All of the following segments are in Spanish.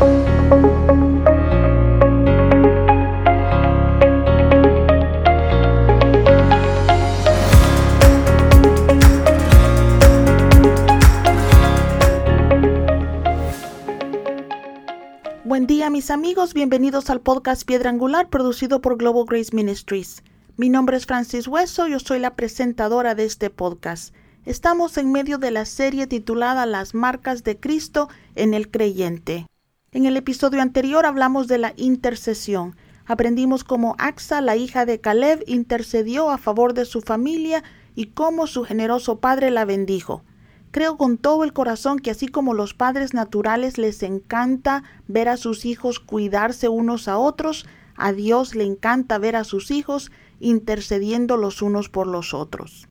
Buen día mis amigos, bienvenidos al podcast Piedra Angular producido por Global Grace Ministries. Mi nombre es Francis Hueso, yo soy la presentadora de este podcast. Estamos en medio de la serie titulada Las marcas de Cristo en el creyente. En el episodio anterior hablamos de la intercesión. Aprendimos cómo Axa, la hija de Caleb, intercedió a favor de su familia y cómo su generoso padre la bendijo. Creo con todo el corazón que así como los padres naturales les encanta ver a sus hijos cuidarse unos a otros, a Dios le encanta ver a sus hijos intercediendo los unos por los otros.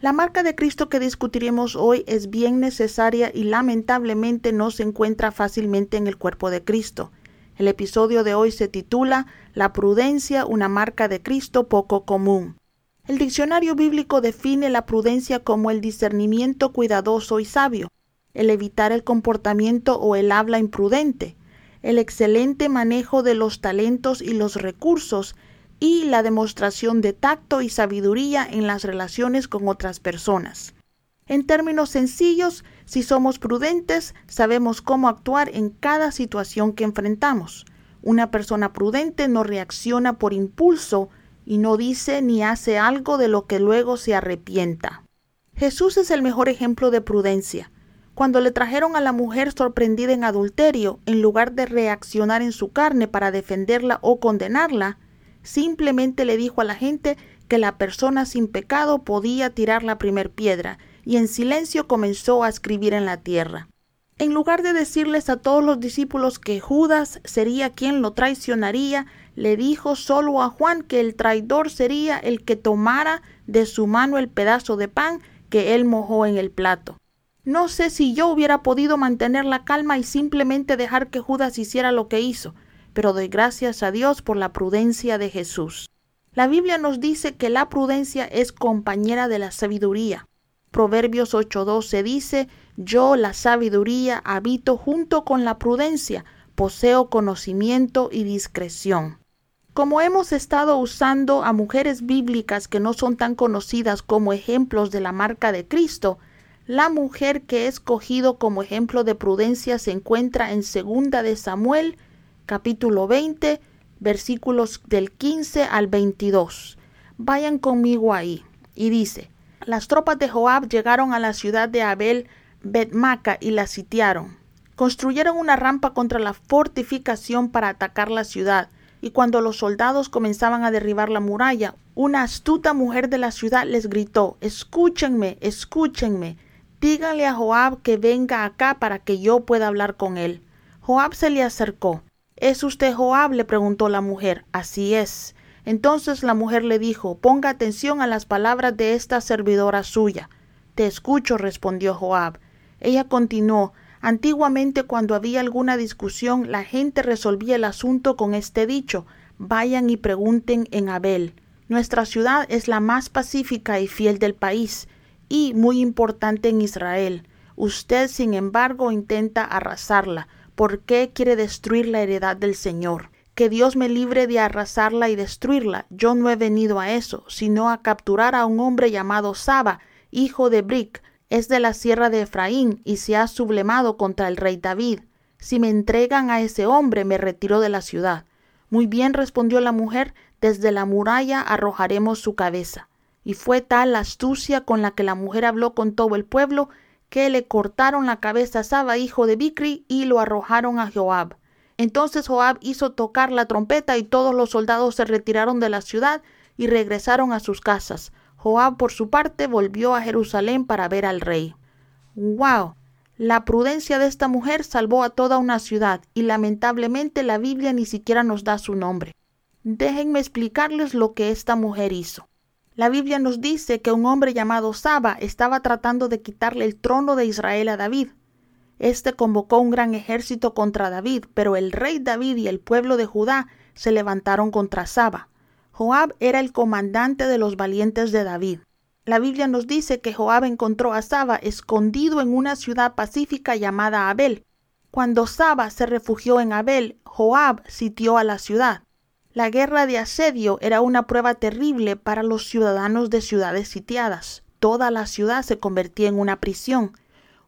La marca de Cristo que discutiremos hoy es bien necesaria y lamentablemente no se encuentra fácilmente en el cuerpo de Cristo. El episodio de hoy se titula La prudencia, una marca de Cristo poco común. El diccionario bíblico define la prudencia como el discernimiento cuidadoso y sabio, el evitar el comportamiento o el habla imprudente, el excelente manejo de los talentos y los recursos y la demostración de tacto y sabiduría en las relaciones con otras personas. En términos sencillos, si somos prudentes, sabemos cómo actuar en cada situación que enfrentamos. Una persona prudente no reacciona por impulso, y no dice ni hace algo de lo que luego se arrepienta. Jesús es el mejor ejemplo de prudencia. Cuando le trajeron a la mujer sorprendida en adulterio, en lugar de reaccionar en su carne para defenderla o condenarla, simplemente le dijo a la gente que la persona sin pecado podía tirar la primer piedra, y en silencio comenzó a escribir en la tierra. En lugar de decirles a todos los discípulos que Judas sería quien lo traicionaría, le dijo solo a Juan que el traidor sería el que tomara de su mano el pedazo de pan que él mojó en el plato. No sé si yo hubiera podido mantener la calma y simplemente dejar que Judas hiciera lo que hizo, pero doy gracias a Dios por la prudencia de Jesús. La Biblia nos dice que la prudencia es compañera de la sabiduría. Proverbios 8:12 dice, Yo, la sabiduría, habito junto con la prudencia, poseo conocimiento y discreción. Como hemos estado usando a mujeres bíblicas que no son tan conocidas como ejemplos de la marca de Cristo, la mujer que he escogido como ejemplo de prudencia se encuentra en segunda de Samuel, capítulo 20, versículos del 15 al 22. Vayan conmigo ahí. Y dice, las tropas de Joab llegaron a la ciudad de Abel Betmaca y la sitiaron. Construyeron una rampa contra la fortificación para atacar la ciudad y cuando los soldados comenzaban a derribar la muralla, una astuta mujer de la ciudad les gritó Escúchenme, escúchenme. Díganle a Joab que venga acá para que yo pueda hablar con él. Joab se le acercó. ¿Es usted Joab? le preguntó la mujer. Así es. Entonces la mujer le dijo Ponga atención a las palabras de esta servidora suya. Te escucho, respondió Joab. Ella continuó Antiguamente cuando había alguna discusión, la gente resolvía el asunto con este dicho vayan y pregunten en Abel. Nuestra ciudad es la más pacífica y fiel del país, y muy importante en Israel. Usted, sin embargo, intenta arrasarla. ¿Por qué quiere destruir la heredad del Señor? Que Dios me libre de arrasarla y destruirla. Yo no he venido a eso, sino a capturar a un hombre llamado Saba, hijo de Bric, es de la sierra de Efraín y se ha sublemado contra el rey David. Si me entregan a ese hombre, me retiro de la ciudad. Muy bien respondió la mujer, desde la muralla arrojaremos su cabeza. Y fue tal la astucia con la que la mujer habló con todo el pueblo, que le cortaron la cabeza a Saba, hijo de Bicri, y lo arrojaron a Joab. Entonces Joab hizo tocar la trompeta y todos los soldados se retiraron de la ciudad y regresaron a sus casas. Joab, por su parte, volvió a Jerusalén para ver al rey. ¡Wow! La prudencia de esta mujer salvó a toda una ciudad y lamentablemente la Biblia ni siquiera nos da su nombre. Déjenme explicarles lo que esta mujer hizo. La Biblia nos dice que un hombre llamado Saba estaba tratando de quitarle el trono de Israel a David. Este convocó un gran ejército contra David, pero el rey David y el pueblo de Judá se levantaron contra Saba. Joab era el comandante de los valientes de David. La Biblia nos dice que Joab encontró a Saba escondido en una ciudad pacífica llamada Abel. Cuando Saba se refugió en Abel, Joab sitió a la ciudad. La guerra de asedio era una prueba terrible para los ciudadanos de ciudades sitiadas. Toda la ciudad se convertía en una prisión.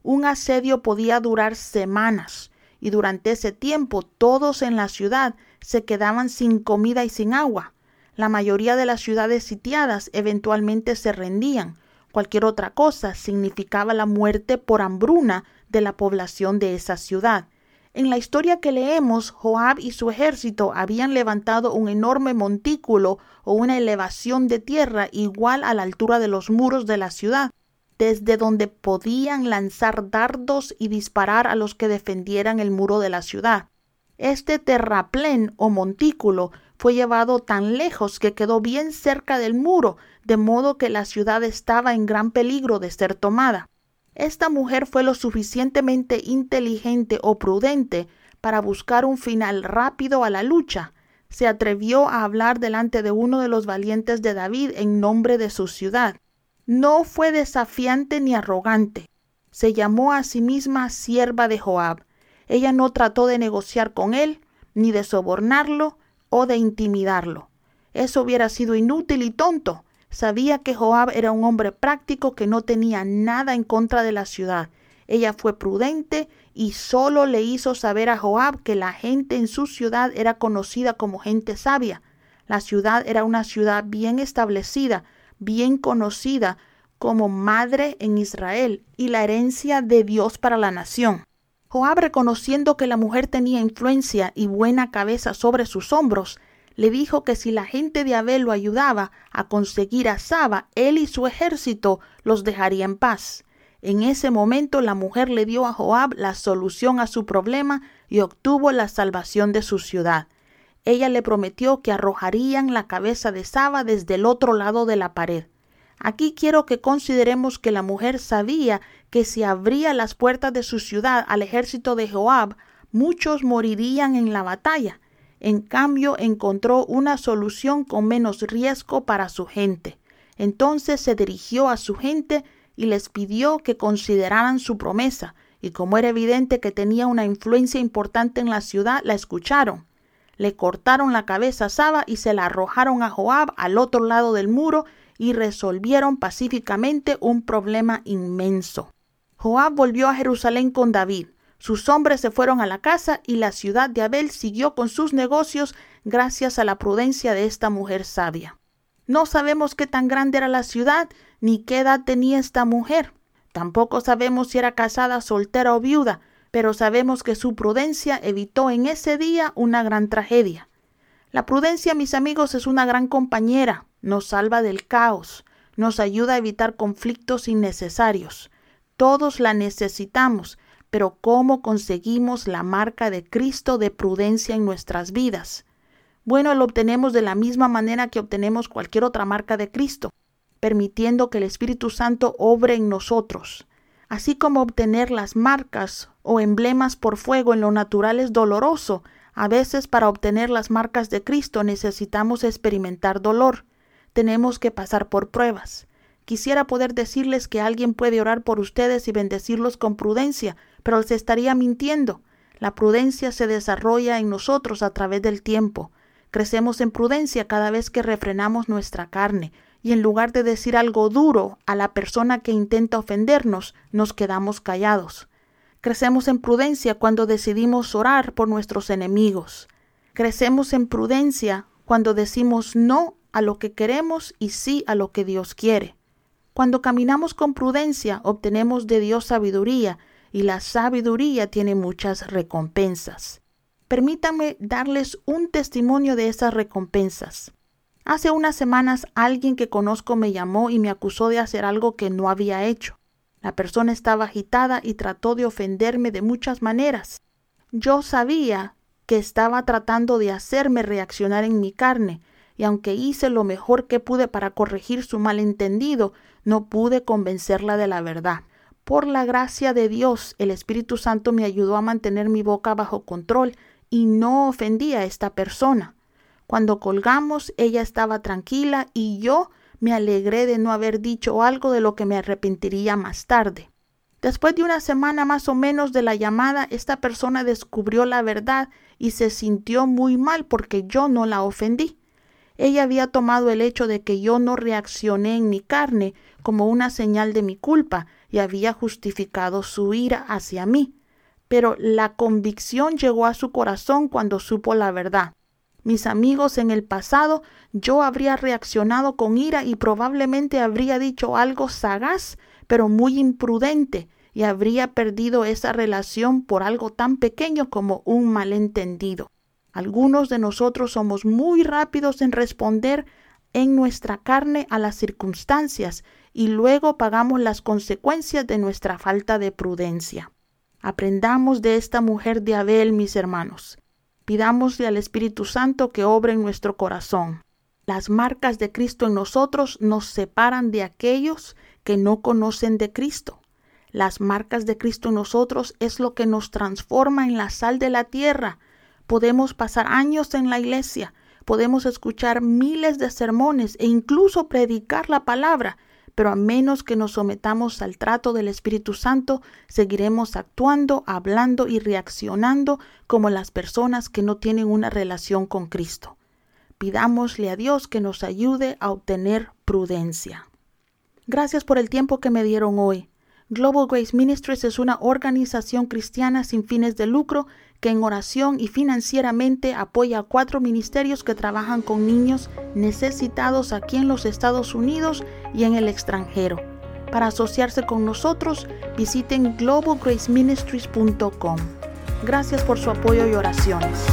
Un asedio podía durar semanas y durante ese tiempo todos en la ciudad se quedaban sin comida y sin agua. La mayoría de las ciudades sitiadas eventualmente se rendían. Cualquier otra cosa significaba la muerte por hambruna de la población de esa ciudad. En la historia que leemos, Joab y su ejército habían levantado un enorme montículo o una elevación de tierra igual a la altura de los muros de la ciudad, desde donde podían lanzar dardos y disparar a los que defendieran el muro de la ciudad. Este terraplén o montículo fue llevado tan lejos que quedó bien cerca del muro, de modo que la ciudad estaba en gran peligro de ser tomada. Esta mujer fue lo suficientemente inteligente o prudente para buscar un final rápido a la lucha. Se atrevió a hablar delante de uno de los valientes de David en nombre de su ciudad. No fue desafiante ni arrogante. Se llamó a sí misma sierva de Joab. Ella no trató de negociar con él, ni de sobornarlo o de intimidarlo. Eso hubiera sido inútil y tonto. Sabía que Joab era un hombre práctico que no tenía nada en contra de la ciudad. Ella fue prudente y solo le hizo saber a Joab que la gente en su ciudad era conocida como gente sabia. La ciudad era una ciudad bien establecida, bien conocida como madre en Israel y la herencia de Dios para la nación. Joab, reconociendo que la mujer tenía influencia y buena cabeza sobre sus hombros, le dijo que si la gente de Abel lo ayudaba a conseguir a Saba, él y su ejército los dejaría en paz. En ese momento la mujer le dio a Joab la solución a su problema y obtuvo la salvación de su ciudad. Ella le prometió que arrojarían la cabeza de Saba desde el otro lado de la pared. Aquí quiero que consideremos que la mujer sabía que si abría las puertas de su ciudad al ejército de Joab, muchos morirían en la batalla. En cambio, encontró una solución con menos riesgo para su gente. Entonces se dirigió a su gente y les pidió que consideraran su promesa, y como era evidente que tenía una influencia importante en la ciudad, la escucharon. Le cortaron la cabeza a Saba y se la arrojaron a Joab al otro lado del muro y resolvieron pacíficamente un problema inmenso. Joab volvió a Jerusalén con David. Sus hombres se fueron a la casa y la ciudad de Abel siguió con sus negocios gracias a la prudencia de esta mujer sabia. No sabemos qué tan grande era la ciudad ni qué edad tenía esta mujer. Tampoco sabemos si era casada, soltera o viuda, pero sabemos que su prudencia evitó en ese día una gran tragedia. La prudencia, mis amigos, es una gran compañera, nos salva del caos, nos ayuda a evitar conflictos innecesarios. Todos la necesitamos, pero ¿cómo conseguimos la marca de Cristo de prudencia en nuestras vidas? Bueno, lo obtenemos de la misma manera que obtenemos cualquier otra marca de Cristo, permitiendo que el Espíritu Santo obre en nosotros. Así como obtener las marcas o emblemas por fuego en lo natural es doloroso, a veces para obtener las marcas de Cristo necesitamos experimentar dolor. Tenemos que pasar por pruebas. Quisiera poder decirles que alguien puede orar por ustedes y bendecirlos con prudencia, pero les estaría mintiendo. La prudencia se desarrolla en nosotros a través del tiempo. Crecemos en prudencia cada vez que refrenamos nuestra carne, y en lugar de decir algo duro a la persona que intenta ofendernos, nos quedamos callados. Crecemos en prudencia cuando decidimos orar por nuestros enemigos. Crecemos en prudencia cuando decimos no a lo que queremos y sí a lo que Dios quiere. Cuando caminamos con prudencia obtenemos de Dios sabiduría y la sabiduría tiene muchas recompensas. Permítanme darles un testimonio de esas recompensas. Hace unas semanas alguien que conozco me llamó y me acusó de hacer algo que no había hecho. La persona estaba agitada y trató de ofenderme de muchas maneras. Yo sabía que estaba tratando de hacerme reaccionar en mi carne, y aunque hice lo mejor que pude para corregir su malentendido, no pude convencerla de la verdad. Por la gracia de Dios, el Espíritu Santo me ayudó a mantener mi boca bajo control y no ofendí a esta persona. Cuando colgamos, ella estaba tranquila y yo me alegré de no haber dicho algo de lo que me arrepentiría más tarde. Después de una semana más o menos de la llamada, esta persona descubrió la verdad y se sintió muy mal porque yo no la ofendí. Ella había tomado el hecho de que yo no reaccioné en mi carne como una señal de mi culpa y había justificado su ira hacia mí. Pero la convicción llegó a su corazón cuando supo la verdad. Mis amigos, en el pasado yo habría reaccionado con ira y probablemente habría dicho algo sagaz, pero muy imprudente, y habría perdido esa relación por algo tan pequeño como un malentendido. Algunos de nosotros somos muy rápidos en responder en nuestra carne a las circunstancias y luego pagamos las consecuencias de nuestra falta de prudencia. Aprendamos de esta mujer de Abel, mis hermanos. Pidámosle al Espíritu Santo que obre en nuestro corazón. Las marcas de Cristo en nosotros nos separan de aquellos que no conocen de Cristo. Las marcas de Cristo en nosotros es lo que nos transforma en la sal de la tierra. Podemos pasar años en la iglesia, podemos escuchar miles de sermones e incluso predicar la palabra, pero a menos que nos sometamos al trato del Espíritu Santo, seguiremos actuando, hablando y reaccionando como las personas que no tienen una relación con Cristo. Pidámosle a Dios que nos ayude a obtener prudencia. Gracias por el tiempo que me dieron hoy. Global Grace Ministries es una organización cristiana sin fines de lucro que en oración y financieramente apoya a cuatro ministerios que trabajan con niños necesitados aquí en los Estados Unidos y en el extranjero. Para asociarse con nosotros, visiten globalgraceministries.com. Gracias por su apoyo y oraciones.